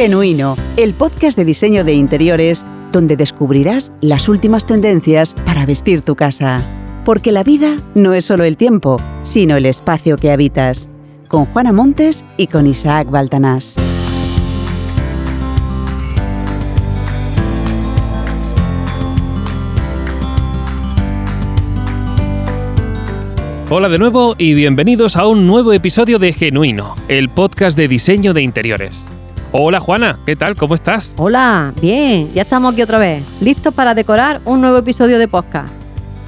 Genuino, el podcast de diseño de interiores donde descubrirás las últimas tendencias para vestir tu casa. Porque la vida no es solo el tiempo, sino el espacio que habitas. Con Juana Montes y con Isaac Baltanás. Hola de nuevo y bienvenidos a un nuevo episodio de Genuino, el podcast de diseño de interiores. Hola Juana, ¿qué tal? ¿Cómo estás? Hola, bien, ya estamos aquí otra vez, listos para decorar un nuevo episodio de podcast.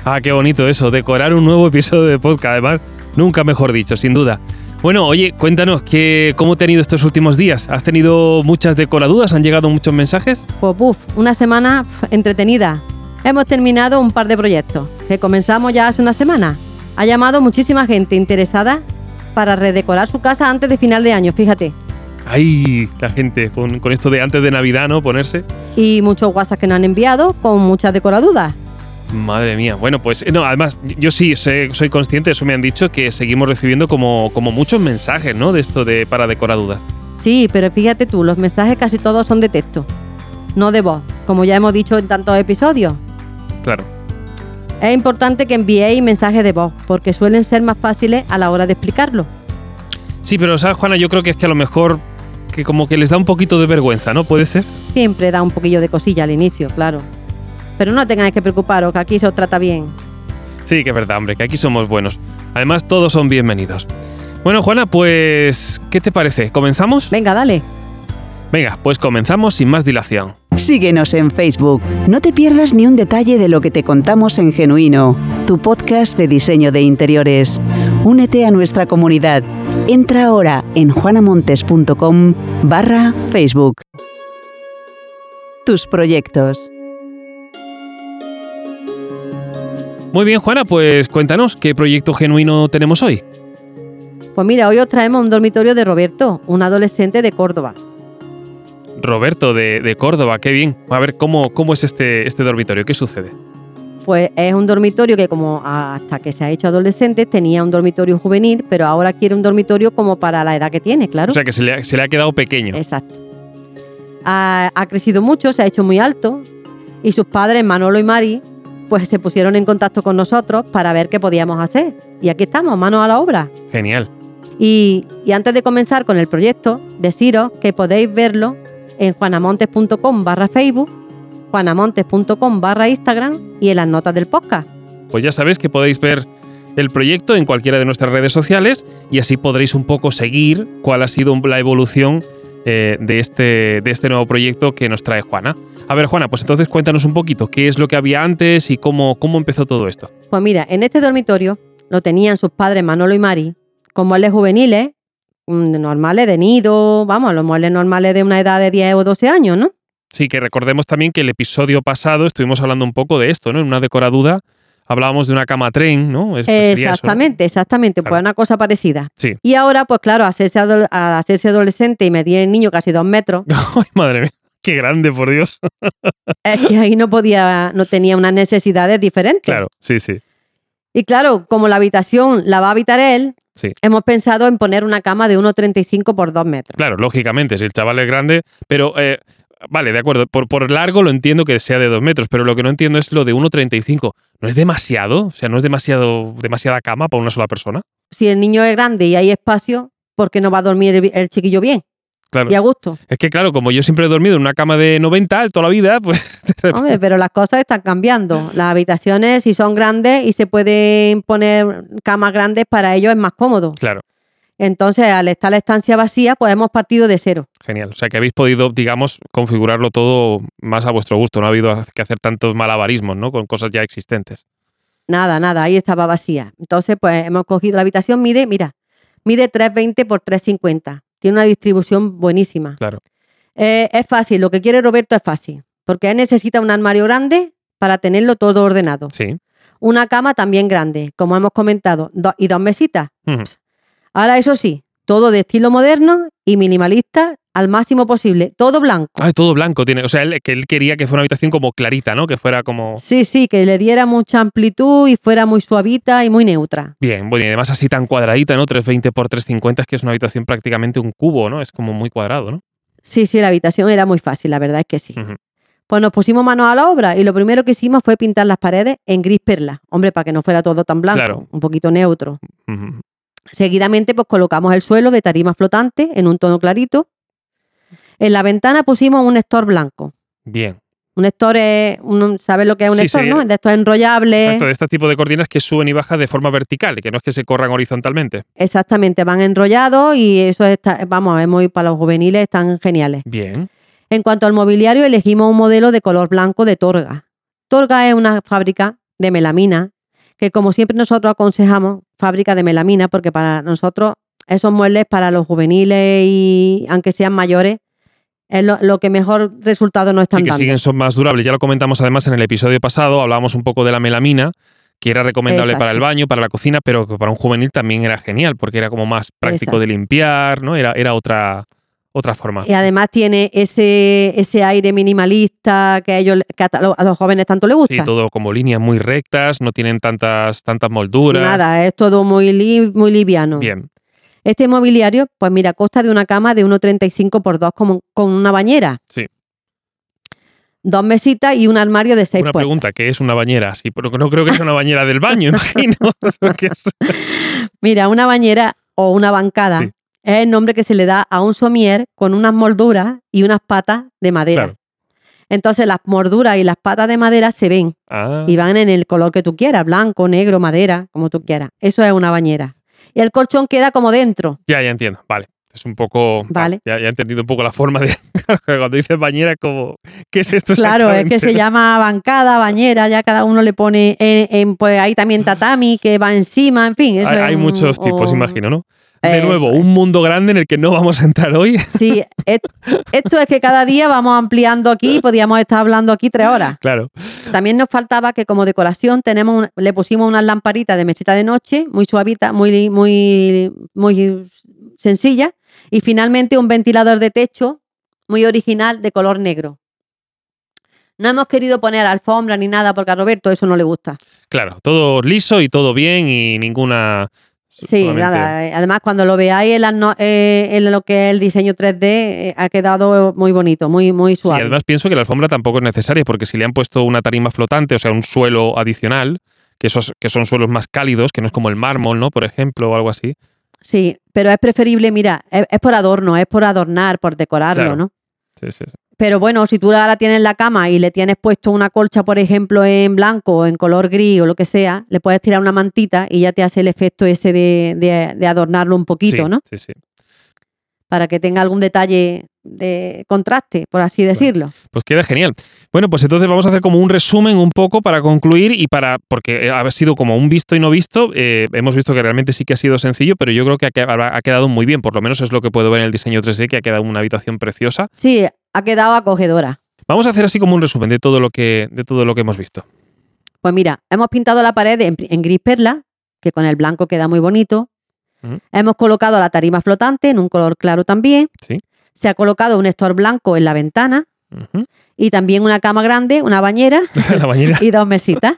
Ah, qué bonito eso, decorar un nuevo episodio de podcast, además, nunca mejor dicho, sin duda. Bueno, oye, cuéntanos, ¿qué, ¿cómo te han ido estos últimos días? ¿Has tenido muchas decoraduras? ¿Han llegado muchos mensajes? Pues buf, una semana entretenida. Hemos terminado un par de proyectos, que comenzamos ya hace una semana. Ha llamado muchísima gente interesada para redecorar su casa antes de final de año, fíjate. Ay, la gente, con, esto de antes de Navidad, ¿no? Ponerse. Y muchos WhatsApp que nos han enviado con muchas decoraduras. Madre mía. Bueno, pues no, además, yo sí soy, consciente, eso me han dicho, que seguimos recibiendo como, como muchos mensajes, ¿no? De esto de para decoraduras. Sí, pero fíjate tú, los mensajes casi todos son de texto, no de voz, como ya hemos dicho en tantos episodios. Claro. Es importante que enviéis mensajes de voz, porque suelen ser más fáciles a la hora de explicarlo. Sí, pero sabes, Juana, yo creo que es que a lo mejor que como que les da un poquito de vergüenza, ¿no? ¿Puede ser? Siempre da un poquillo de cosilla al inicio, claro. Pero no tengáis que preocuparos, que aquí se os trata bien. Sí, que es verdad, hombre, que aquí somos buenos. Además, todos son bienvenidos. Bueno, Juana, pues, ¿qué te parece? ¿Comenzamos? Venga, dale. Venga, pues comenzamos sin más dilación. Síguenos en Facebook. No te pierdas ni un detalle de lo que te contamos en Genuino, tu podcast de diseño de interiores. Únete a nuestra comunidad. Entra ahora en juanamontes.com barra Facebook. Tus proyectos. Muy bien, Juana, pues cuéntanos qué proyecto genuino tenemos hoy. Pues mira, hoy os traemos un dormitorio de Roberto, un adolescente de Córdoba. Roberto de, Córdoba, qué bien. A ver, ¿cómo, cómo es este, este dormitorio? ¿Qué sucede? Pues es un dormitorio que como hasta que se ha hecho adolescente tenía un dormitorio juvenil, pero ahora quiere un dormitorio como para la edad que tiene, claro. O sea, que se le ha, quedado pequeño. Exacto. Ha, ha, crecido mucho, se ha hecho muy alto y sus padres, Manolo y Mari, pues se pusieron en contacto con nosotros para ver qué podíamos hacer. Y aquí estamos, manos a la obra. Genial. Y, y antes de comenzar con el proyecto, deciros que podéis verlo en juanamontes.com barra Facebook, juanamontes.com barra Instagram y en las notas del podcast. Pues ya sabéis que podéis ver el proyecto en cualquiera de nuestras redes sociales y así podréis un poco seguir cuál ha sido la evolución eh, de, este, de este nuevo proyecto que nos trae Juana. A ver, Juana, pues entonces cuéntanos un poquito qué es lo que había antes y cómo, cómo empezó todo esto. Pues mira, en este dormitorio lo tenían sus padres Manolo y Mari con muebles juveniles Mm, normales de nido, vamos, los muebles normales de una edad de 10 o 12 años, ¿no? Sí, que recordemos también que el episodio pasado estuvimos hablando un poco de esto, ¿no? En una decoraduda hablábamos de una cama tren, ¿no? exactamente, exactamente, pues una cosa parecida. Sí. Y ahora, pues claro, hacerse hacerse adolescente y medir el niño casi dos metros. ¡Ay, madre mía! ¡Qué grande, por Dios! es que ahí no podía, no tenía unas necesidades diferentes. Claro, sí, sí. Y claro, como la habitación la va a habitar él, Hemos pensado en poner una cama de 1,35 por 2 metros. Claro, lógicamente, si el chaval es grande, pero eh, vale, de acuerdo, por, por largo lo entiendo que sea de 2 metros, pero lo que no entiendo es lo de 1,35. ¿No es demasiado? O sea, ¿no es demasiado, demasiada cama para una sola persona? Si el niño es grande y hay espacio, ¿por qué no va a dormir el chiquillo bien? Y a gusto. Es que, claro, como yo siempre he dormido en una cama de 90 toda la vida, pues. Hombre, pero las cosas están cambiando. Las habitaciones, si son grandes y se pueden poner camas grandes, para ellos es más cómodo. Claro. Entonces, al estar la estancia vacía, pues hemos partido de cero. Genial. O sea, que habéis podido, digamos, configurarlo todo más a vuestro gusto. No ha habido que hacer tantos malabarismos, ¿no? Con cosas ya existentes. Nada, nada. Ahí estaba vacía. Entonces, pues hemos cogido la habitación, mide, mira, mide 320 por 350 tiene una distribución buenísima. Claro. Eh, es fácil, lo que quiere Roberto es fácil, porque él necesita un armario grande para tenerlo todo ordenado. Sí. Una cama también grande, como hemos comentado, y dos mesitas. Ahora, eso sí, todo de estilo moderno y minimalista al máximo posible, todo blanco. Ah, todo blanco tiene, o sea, él, que él quería que fuera una habitación como clarita, ¿no? Que fuera como... Sí, sí, que le diera mucha amplitud y fuera muy suavita y muy neutra. Bien, bueno, y además así tan cuadradita, ¿no? 320 por 350 es que es una habitación prácticamente un cubo, ¿no? Es como muy cuadrado, ¿no? Sí, sí, la habitación era muy fácil, la verdad es que sí. Pues nos pusimos manos a la obra y lo primero que hicimos fue pintar las paredes en gris perla. Hombre, para que no fuera todo tan blanco, Claro. un poquito neutro. Ujú. Seguidamente, pues colocamos el suelo de tarima flotante en un tono clarito. En la ventana pusimos un estor blanco. Bien. Un estor es, un- ¿sabes lo que es un Sí, estor, sí. no? De estos enrollables. Exacto, de este tipo de cortinas que suben y bajan de forma vertical, que no es que se corran horizontalmente. Exactamente, van enrollados y eso está, vamos, es muy para los juveniles, están geniales. Bien. En cuanto al mobiliario, elegimos un modelo de color blanco de Torga. Torga es una fábrica de melamina, que como siempre nosotros aconsejamos, fábrica de melamina, porque para nosotros esos muebles para los juveniles y aunque sean mayores, es lo, lo que mejor resultado nos están Sí, que dando. siguen, son más durables. Ya lo comentamos además en el episodio pasado, hablábamos un poco de la melamina, que era recomendable para el baño, para la cocina, pero que para un juvenil también era genial, porque era como más práctico Exacto. de limpiar, ¿no? Era, era otra, otra forma. Y además tiene ese, ese aire minimalista que a, ellos, que a lo- a los jóvenes tanto les gusta. Sí, todo como líneas muy rectas, no tienen tantas, tantas molduras. Nada, es todo muy, li- muy liviano. Bien. Este mobiliario, pues mira, consta de una cama de 1,35 por 2 con, con una bañera. Sí. Dos mesitas y un armario de 6 Una puertas. pregunta, ¿qué es una bañera? Sí, pero no creo que sea una bañera del baño, imagino. Mira, una bañera o una bancada Sí. Es el nombre que se le da a un somier con unas molduras y unas patas de madera. Claro. Entonces las molduras y las patas de madera se ven Ah, y van en el color que tú quieras, blanco, negro, madera, como tú quieras. Eso es una bañera. Y el colchón queda como dentro. ya, ya entiendo. Vale. Es un poco. Vale. Ya, ya he entendido un poco la forma de. Cuando dices bañera, como. ¿Qué es esto Claro, es que se llama bancada, bañera, ya cada uno le pone, en, en, pues hay también tatami que va encima, en fin. eso Hay, es hay un- muchos tipos, o- imagino, ¿no? De Eso nuevo, es. un mundo grande en el que no vamos a entrar hoy. Sí, et- esto es que cada día vamos ampliando aquí, podríamos estar hablando aquí tres horas. claro. También nos faltaba que como decoración tenemos un- le pusimos unas lamparitas de mesita de noche, muy suavita, muy, muy, muy sencilla, y finalmente un ventilador de techo muy original de color negro. No hemos querido poner alfombra ni nada porque a Roberto eso no le gusta. Claro, todo liso y todo bien y ninguna. Sí, solamente- nada. eh, Además, cuando lo veáis en, no- eh, en lo que es el diseño 3D, eh, ha quedado muy bonito, muy, muy Sí, suave. además pienso que la alfombra tampoco es necesaria porque si le han puesto una tarima flotante, o sea, un suelo adicional, que, esos, que son suelos más cálidos, que no es como el mármol, ¿no? Por ejemplo, o algo así. Sí, pero es preferible, mira, es, es por adorno, es por adornar, por decorarlo, Claro. ¿no? Sí, sí, sí. Pero bueno, si tú ahora tienes la cama y le tienes puesto una colcha, por ejemplo, en blanco o en color gris o lo que sea, le puedes tirar una mantita y ya te hace el efecto ese de, de- de adornarlo un poquito, Sí, ¿no? Sí, sí. Para que tenga algún detalle de contraste, por así decirlo. Pues queda genial. Bueno, pues entonces vamos a hacer como un resumen un poco para concluir y para, porque ha sido como un visto y no visto, eh, hemos visto que realmente sí que ha sido sencillo, pero yo creo que ha, que- ha quedado muy bien, por lo menos es lo que puedo ver en el diseño 3D, que ha quedado una habitación preciosa. Sí, ha quedado acogedora. Vamos a hacer así como un resumen de todo lo que, de todo lo que hemos visto. Pues mira, hemos pintado la pared en, en gris perla, que con el blanco queda muy bonito. Hemos colocado la tarima flotante en un color claro también. Sí. Se ha colocado un estor blanco en la ventana y también una cama grande, una bañera la bañera. y dos mesitas.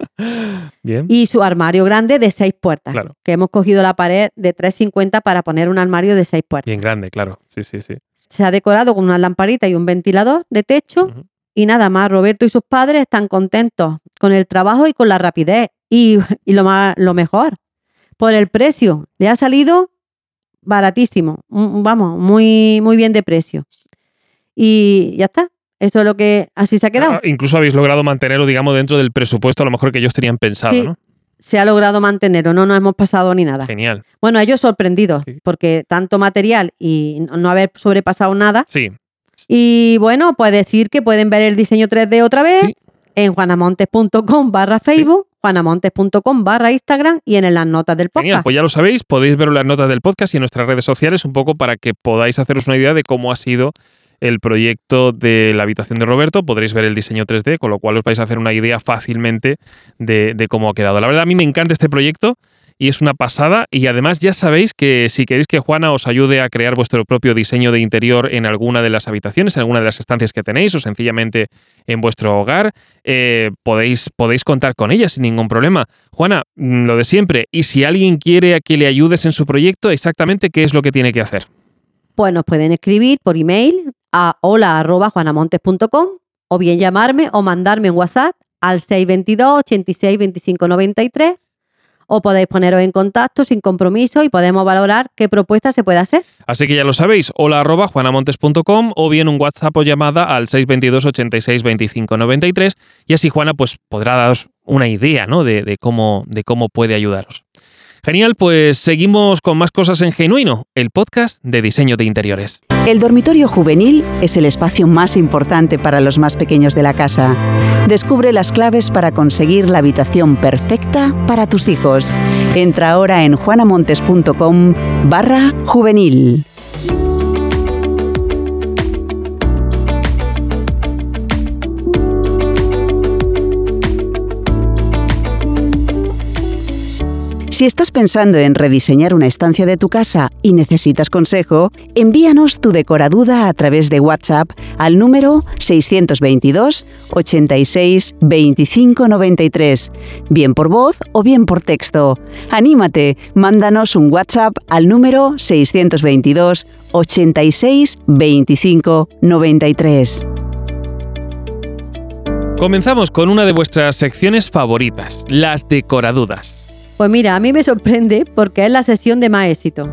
Bien. Y su armario grande de seis puertas. Claro. Que hemos cogido la pared de 3,50 para poner un armario de seis puertas. Bien grande, claro. Sí, sí, sí. Se ha decorado con una lamparita y un ventilador de techo. Y nada más, Roberto y sus padres están contentos con el trabajo y con la rapidez. Y, y lo, más, lo mejor, por el precio. Le ha salido baratísimo. Vamos, muy, muy bien de precio. Y ya está. Eso es lo que así se ha quedado. Ah, incluso habéis logrado mantenerlo, digamos, dentro del presupuesto a lo mejor que ellos tenían pensado, Sí. ¿no? Se ha logrado mantenerlo, no nos hemos pasado ni nada. Genial. Bueno, ellos sorprendidos, Sí. porque tanto material y no no haber sobrepasado nada. Sí, Y bueno, pues decir que pueden ver el diseño 3D otra vez Sí. en juanamontes.com barra Facebook, juanamontes.com barra Instagram y en las notas del Genial, podcast. pues ya lo sabéis, podéis ver las notas del podcast y en nuestras redes sociales un poco para que podáis haceros una idea de cómo ha sido el proyecto de la habitación de Roberto. Podréis ver el diseño 3D, con lo cual os vais a hacer una idea fácilmente de, de cómo ha quedado. La verdad, a mí me encanta este proyecto y es una pasada. Y además ya sabéis que si queréis que Juana os ayude a crear vuestro propio diseño de interior en alguna de las habitaciones, en alguna de las estancias que tenéis o sencillamente en vuestro hogar, eh, podéis, podéis contar con ella sin ningún problema. Juana, mm, lo de siempre, y si alguien quiere a que le ayudes en su proyecto, exactamente qué es lo que tiene que hacer. Pues nos pueden escribir por email a hola.juanamontes.com o bien llamarme o mandarme un WhatsApp al 622 86 25 93 o podéis poneros en contacto sin compromiso y podemos valorar qué propuesta se puede hacer. Así que ya lo sabéis, hola arroba juanamontes.com o bien un WhatsApp o llamada al 622 86 25 93 y así Juana pues podrá daros una idea ¿no? de, cómo, de cómo puede ayudaros. Genial, pues seguimos con más cosas en Genuino, el podcast de diseño de interiores. El dormitorio juvenil es el espacio más importante para los más pequeños de la casa. Descubre las claves para conseguir la habitación perfecta para tus hijos. Entra ahora en juanamontes.com barra juvenil. Si estás pensando en rediseñar una estancia de tu casa y necesitas consejo, envíanos tu decoraduda a través de WhatsApp al número 622 86 25 93, bien por voz o bien por texto. Anímate, mándanos un WhatsApp al número 622 86 25 93. Comenzamos con una de vuestras secciones favoritas, las decoradudas. Pues mira, a mí me sorprende porque es la sesión de más éxito.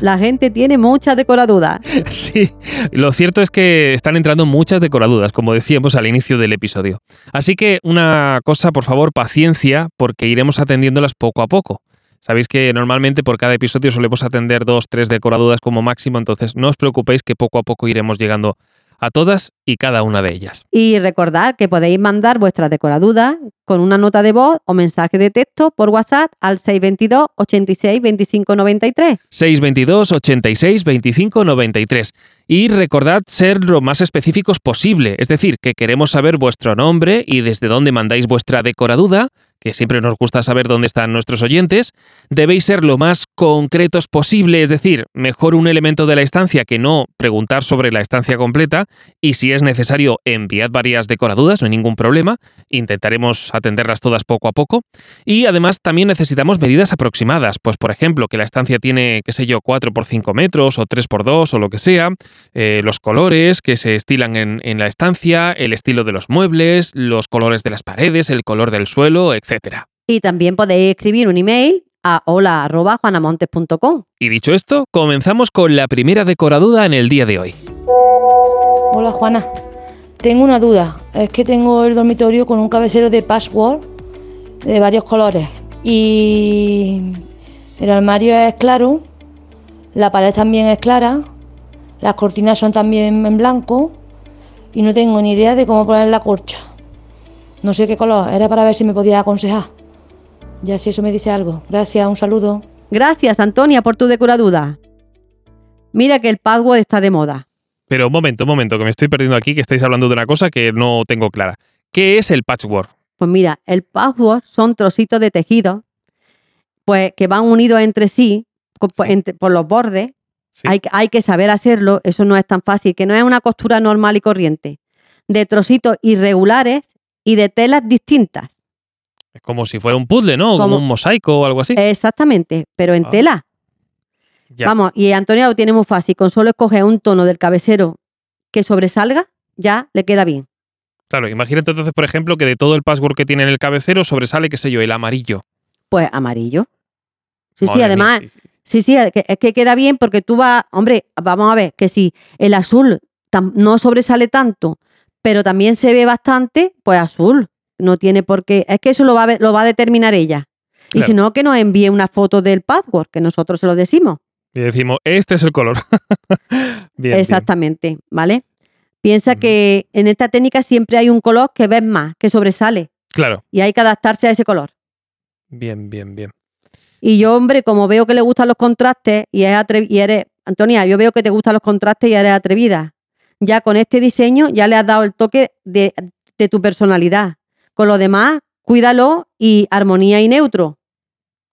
La gente tiene muchas decoradudas. Sí, lo cierto es que están entrando muchas decoradudas, como decíamos al inicio del episodio. Así que una cosa, por favor, paciencia, porque iremos atendiéndolas poco a poco. Sabéis que normalmente por cada episodio solemos atender dos, tres decoradudas como máximo, entonces no os preocupéis que poco a poco iremos llegando a todas y cada una de ellas. Y recordad que podéis mandar vuestras decoradudas con una nota de voz o mensaje de texto por WhatsApp al 622 86 25 93. 622 86 25 93. Y recordad ser lo más específicos posible, es decir, que queremos saber vuestro nombre y desde dónde mandáis vuestra decoraduda, que siempre nos gusta saber dónde están nuestros oyentes, debéis ser lo más concretos posible, es decir, mejor un elemento de la estancia que no preguntar sobre la estancia completa, y si es necesario enviad varias decoradudas, no hay ningún problema, intentaremos atenderlas todas poco a poco, y además también necesitamos medidas aproximadas, pues por ejemplo, que la estancia tiene, qué sé yo, 4 por 5 metros o 3 por 2 o lo que sea, eh, los colores que se estilan en, en la estancia, el estilo de los muebles, los colores de las paredes, el color del suelo, etc. Y también podéis escribir un email a hola.juanamontes.com. Y dicho esto, comenzamos con la primera decoraduda en el día de hoy. Hola Juana, tengo una duda. Es que tengo el dormitorio con un cabecero de password de varios colores y el armario es claro, la pared también es clara, las cortinas son también en blanco y no tengo ni idea de cómo poner la corcha. No sé qué color, era para ver si me podía aconsejar. Ya si eso me dice algo. Gracias, un saludo. Gracias, Antonia, por tu decoraduda. Mira que el password está de moda. Pero un momento, un momento, que me estoy perdiendo aquí, que estáis hablando de una cosa que no tengo clara. ¿Qué es el patchwork? Pues mira, el password son trocitos de tejido pues que van unidos entre sí co- por, entre- por los bordes. Sí. Hay que saber hacerlo, eso no es tan fácil, que no es una costura normal y corriente. De trocitos irregulares y de telas distintas. Es como si fuera un puzzle, ¿no? Como, Como- un mosaico o algo así. Exactamente, pero en Ah, tela. Ya. Vamos, y Antonia lo tiene muy fácil. Con solo escoger un tono del cabecero que sobresalga, ya le queda bien. Claro, imagínate entonces, por ejemplo, que de todo el password que tiene en el cabecero sobresale, qué sé yo, el amarillo. Pues amarillo. Sí, sí, Madre además, sí, sí. sí, sí, es que, que queda bien porque tú vas, hombre, vamos a ver, que si el azul no sobresale tanto, pero también se ve bastante, pues azul. No tiene por qué, es que eso lo va a, ver- lo va a determinar ella. Y Claro. si no, que nos envíe una foto del password, que nosotros se lo decimos. Y decimos, este es el color. bien, bien. Exactamente, ¿vale? Piensa que en esta técnica siempre hay un color que ves más, que sobresale, Claro, y hay que adaptarse a ese color. bien, bien, bien. Y yo, hombre, como veo que le gustan los contrastes y, es y eres, Antonia, yo veo que te gustan los contrastes y eres atrevida. Ya con este diseño ya le has dado el toque de, de tu personalidad. Con lo demás, cuídalo y armonía y neutro.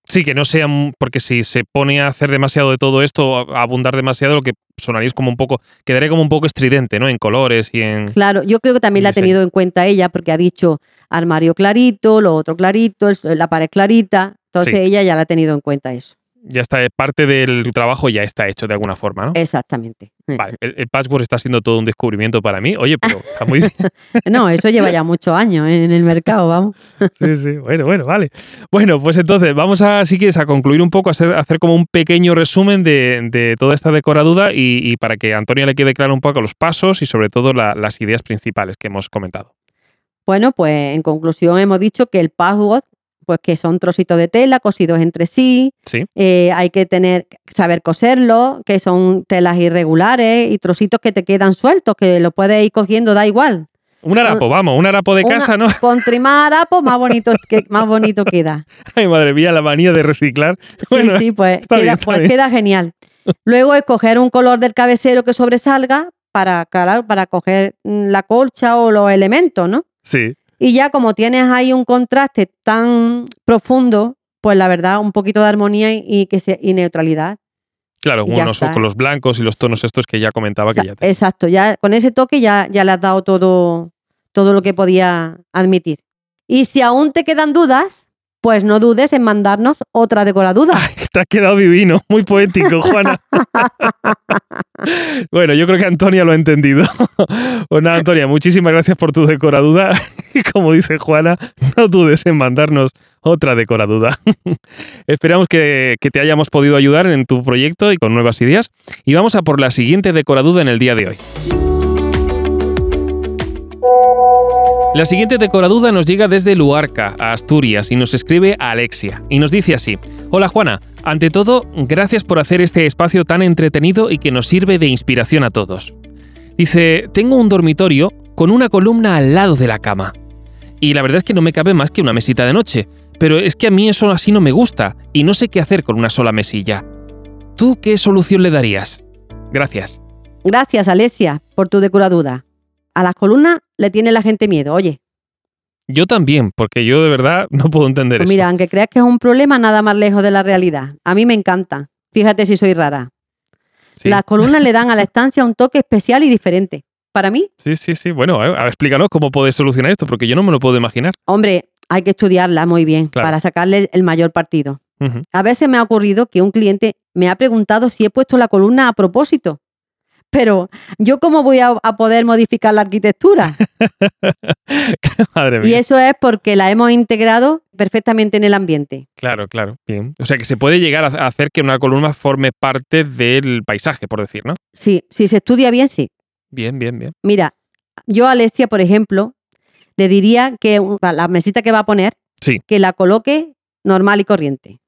Sí, que no sea, un- porque si se pone a hacer demasiado de todo esto, a abundar demasiado, lo que sonaría es como un poco, quedaría como un poco estridente, ¿no? En colores y en... Claro, yo creo que también la ha tenido en cuenta ella porque ha dicho armario clarito, lo otro clarito, la pared clarita. Entonces Sí. ella ya la ha tenido en cuenta eso. Ya está, parte del trabajo ya está hecho de alguna forma, ¿no? Exactamente. Vale, el, el password está siendo todo un descubrimiento para mí. Oye, pero está muy bien. No, eso lleva ya muchos años en el mercado, vamos. Sí, sí, bueno, bueno, vale. Bueno, pues entonces vamos a, si quieres, a concluir un poco, a hacer, a hacer como un pequeño resumen de, de toda esta decoraduda y, y para que a Antonia le quede claro un poco los pasos y sobre todo la- las ideas principales que hemos comentado. Bueno, pues en conclusión hemos dicho que el password, pues que son trocitos de tela cosidos entre sí, Sí, eh, hay que tener, saber coserlo, que son telas irregulares y trocitos que te quedan sueltos, que lo puedes ir cogiendo, da igual. un harapo, vamos, un harapo de Una- casa, ¿no? Contra más harapo, más bonito, que, más bonito queda. Ay, madre mía, la manía de reciclar. Sí, Bueno, sí, pues, queda, bien, pues queda genial. Luego escoger un color del cabecero que sobresalga para, para coger mm, la colcha o los elementos, ¿no? Sí, Y ya como tienes ahí un contraste tan profundo, pues la verdad, un poquito de armonía y, y que se- y neutralidad. claro, Y unos con los blancos y los tonos estos que ya comentaba que ya te- Exacto, ya con ese toque ya, ya le has dado todo, todo lo que podía admitir. Y si aún te quedan dudas, pues no dudes en mandarnos otra decoraduda. Te ha quedado divino, muy poético, Juana. bueno, yo creo que Antonia lo ha entendido. pues nada, Antonia, muchísimas gracias por tu decoraduda. y como dice Juana, no dudes en mandarnos otra decoraduda. Esperamos que, que te hayamos podido ayudar en tu proyecto y con nuevas ideas. Y vamos a por la siguiente decoraduda en el día de hoy. La siguiente decoraduda nos llega desde Luarca, a Asturias, y nos escribe Alexia. Y nos dice así: Hola Juana, ante todo, gracias por hacer este espacio tan entretenido y que nos sirve de inspiración a todos. Dice: Tengo un dormitorio con una columna al lado de la cama. Y la verdad es que no me cabe más que una mesita de noche, pero es que a mí eso así no me gusta y no sé qué hacer con una sola mesilla. ¿Tú qué solución le darías? Gracias. Gracias, Alesia, por tu decoraduda. A las columnas le tiene la gente miedo, oye. Yo también, porque yo de verdad no puedo entender Pues eso. mira, aunque creas que es un problema, nada más lejos de la realidad. A mí me encanta. Fíjate si soy rara. Sí. Las columnas le dan a la estancia un toque especial y diferente. Para mí, Sí, sí, sí. Bueno, a ver, explícanos cómo puedes solucionar esto, porque yo no me lo puedo imaginar. hombre, hay que estudiarla muy bien Claro. para sacarle el mayor partido. A veces me ha ocurrido que un cliente me ha preguntado si he puesto la columna a propósito. Pero yo cómo voy a, a poder modificar la arquitectura? Madre y eso es porque la hemos integrado perfectamente en el ambiente. Claro, claro. Bien. O sea que se puede llegar a hacer que una columna forme parte del paisaje, por decir, ¿no? Sí, si se estudia bien, sí. Bien, bien, bien. Mira, yo a Alesia, por ejemplo, le diría que la mesita que va a poner, Sí. que la coloque normal y corriente.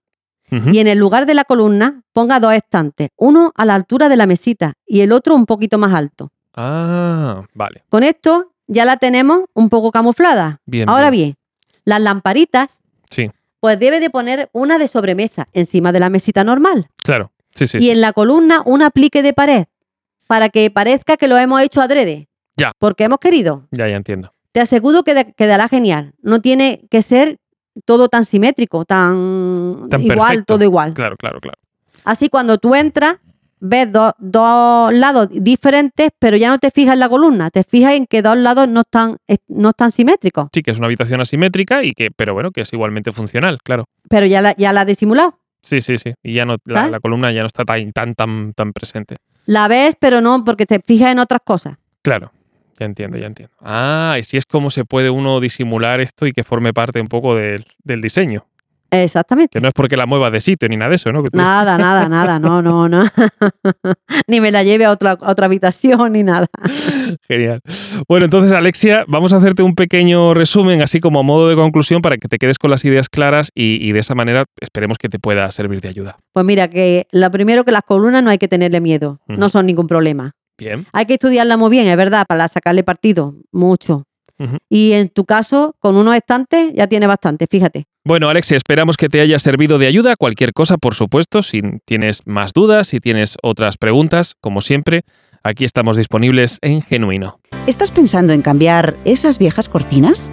Y en el lugar de la columna ponga dos estantes, uno a la altura de la mesita y el otro un poquito más alto. Ah, vale. Con esto ya la tenemos un poco camuflada. Bien. Ahora bien, las lamparitas, Sí, pues debe de poner una de sobremesa encima de la mesita normal claro. Sí, sí. y en la columna un aplique de pared para que parezca que lo hemos hecho adrede. Ya. Porque hemos querido. Ya, ya entiendo. Te aseguro que quedará genial. No tiene que ser todo tan simétrico, tan, Tan igual, perfecto. todo igual. Claro, claro, claro. Así cuando tú entras, ves do- dos lados diferentes, pero ya no te fijas en la columna, te fijas en que dos lados no están, es- no están simétricos, Sí, que es una habitación asimétrica y que, pero bueno, que es igualmente funcional, claro. pero ya la, ya la has disimulado. Sí, sí, sí. Y ya no, la, la columna ya no está tan, tan, tan, tan presente. La ves, pero no, porque te fijas en otras cosas. Claro. Ya entiendo, ya entiendo. Ah, y si es como se puede uno disimular esto y que forme parte un poco del, del diseño. Exactamente. Que no es porque la mueva de sitio ni nada de eso, ¿no? Nada, nada, nada, no, no, no. ni me la lleve a otra, a otra habitación ni nada. Genial. Bueno, entonces, Alexia, vamos a hacerte un pequeño resumen, así como a modo de conclusión, para que te quedes con las ideas claras y, y de esa manera esperemos que te pueda servir de ayuda. Pues mira, que lo primero que las columnas no hay que tenerle miedo, no son ningún problema. Bien. Hay que estudiarla muy bien, es verdad, para sacarle partido, mucho. Y en tu caso, con unos estantes ya tiene bastante, fíjate. Bueno, Alexia, esperamos que te haya servido de ayuda. Cualquier cosa, por supuesto, si tienes más dudas, si tienes otras preguntas, como siempre, aquí estamos disponibles en Genuino. ¿Estás pensando en cambiar esas viejas cortinas?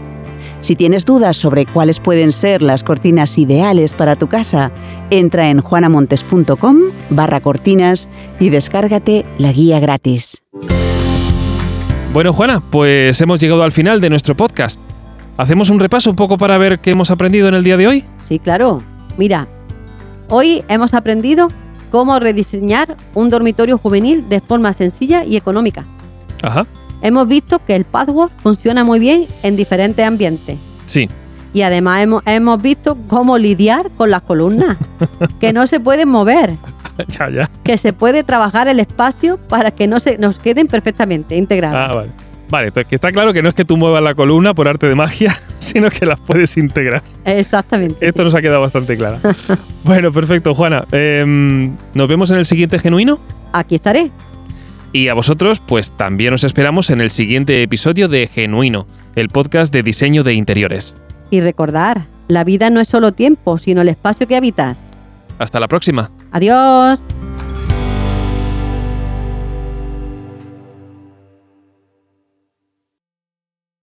Si tienes dudas sobre cuáles pueden ser las cortinas ideales para tu casa, entra en juanamontes.com barra cortinas y descárgate la guía gratis. Bueno, Juana, pues hemos llegado al final de nuestro podcast. ¿Hacemos un repaso un poco para ver qué hemos aprendido en el día de hoy? Sí, claro. Mira, Hoy hemos aprendido cómo rediseñar un dormitorio juvenil de forma sencilla y económica. Ajá. Hemos visto que el patchwork funciona muy bien en diferentes ambientes. Sí. Y además hemos, hemos visto cómo lidiar con las columnas, que no se pueden mover, ya, ya. que se puede trabajar el espacio para que no se nos queden perfectamente integradas. Ah, vale. Vale, entonces que está claro que no es que tú muevas la columna por arte de magia, sino que las puedes integrar. Exactamente. Esto nos ha quedado bastante claro. bueno, perfecto, Juana. Em, nos vemos en el siguiente genuino. Aquí estaré. Y a vosotros, pues también os esperamos en el siguiente episodio de Genuino, el podcast de diseño de interiores. Y recordar, la vida no es solo tiempo, sino el espacio que habitas. Hasta la próxima. Adiós.